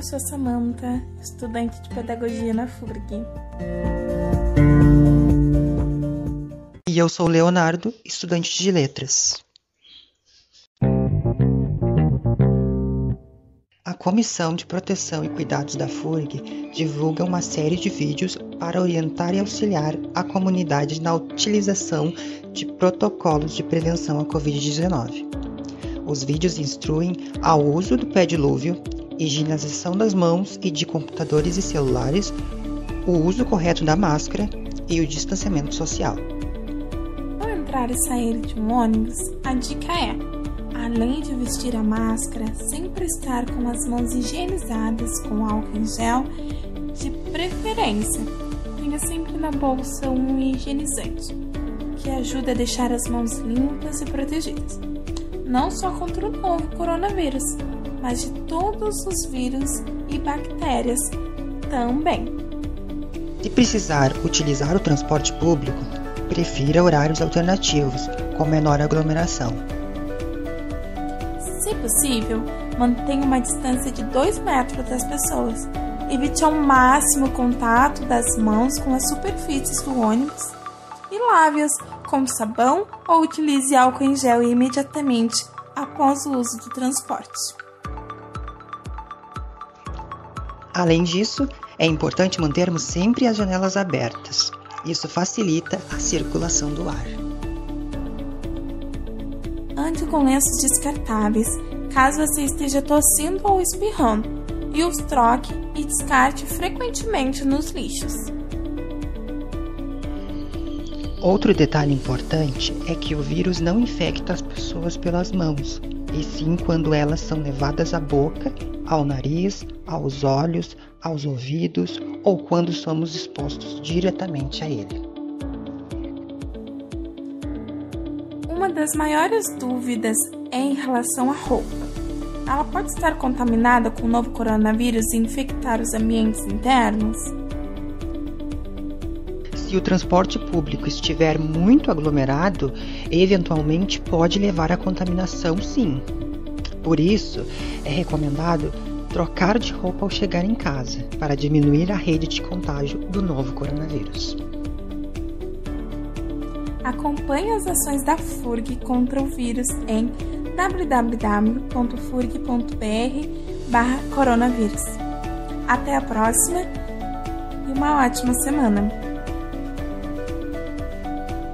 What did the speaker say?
eu sou Samantha, estudante de pedagogia na FURG. E eu sou Leonardo, estudante de letras. A Comissão de Proteção e Cuidados da FURG divulga uma série de vídeos para orientar e auxiliar a comunidade na utilização de protocolos de prevenção à Covid-19. Os vídeos instruem ao uso do pé dilúvio, higienização das mãos e de computadores e celulares, o uso correto da máscara e o distanciamento social. Ao entrar e sair de um ônibus, a dica é, além de vestir a máscara, sempre estar com as mãos higienizadas com álcool em gel, de preferência. Tenha sempre na bolsa um higienizante, que ajuda a deixar as mãos limpas e protegidas, não só contra o novo coronavírus, mas de todos os vírus e bactérias também. Se precisar utilizar o transporte público, prefira horários alternativos, com menor aglomeração. Se possível, mantenha uma distância de 2 metros das pessoas. Evite ao máximo o contato das mãos com as superfícies do ônibus e lave-as com sabão ou utilize álcool em gel imediatamente após o uso do transporte. Além disso, é importante mantermos sempre as janelas abertas. Isso facilita a circulação do ar. Ande com lenços descartáveis, caso você esteja tossindo ou espirrando, e os troque e descarte frequentemente nos lixos. Outro detalhe importante é que o vírus não infecta as pessoas pelas mãos, e sim quando elas são levadas à boca, ao nariz, aos olhos, aos ouvidos ou quando somos expostos diretamente a ele. Uma das maiores dúvidas é em relação à roupa. Ela pode estar contaminada com o novo coronavírus e infectar os ambientes internos? Se o transporte público estiver muito aglomerado, eventualmente pode levar à contaminação, sim. Por isso, é recomendado trocar de roupa ao chegar em casa, para diminuir a rede de contágio do novo coronavírus. Acompanhe as ações da FURG contra o vírus em www.furg.br/coronavírus. Até a próxima e uma ótima semana!